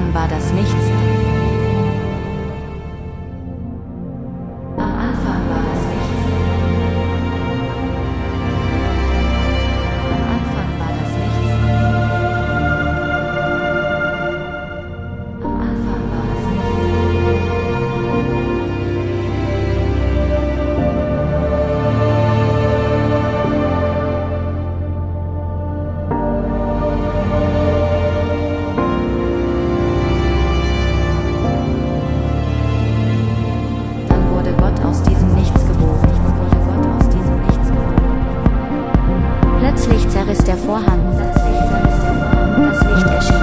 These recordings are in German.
Anfang war das Nichts. Plötzlich zerriss der Vorhang. Das Licht erschien.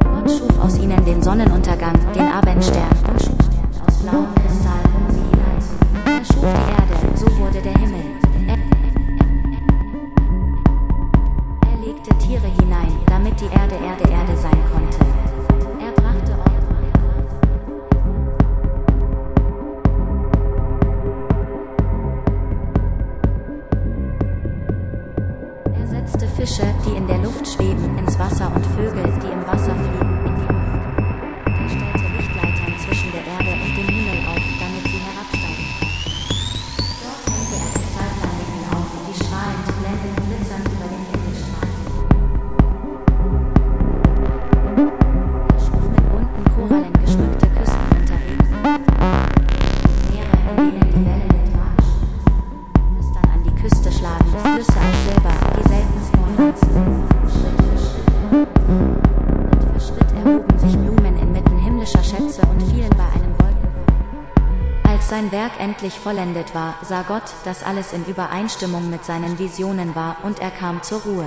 Gott schuf aus ihnen den Sonnenuntergang, den Abendstern aus blauem Kristall, um sie hineinzuführen. Er schuf die Erde, so wurde der Himmel. Er, er legte Tiere hinein, damit die Erde Erde Fische, die in der Luft schweben, ins Wasser und Vögel, die im Wasser fliegen, Als sein Werk endlich vollendet war, sah Gott, dass alles in Übereinstimmung mit seinen Visionen war, und er kam zur Ruhe.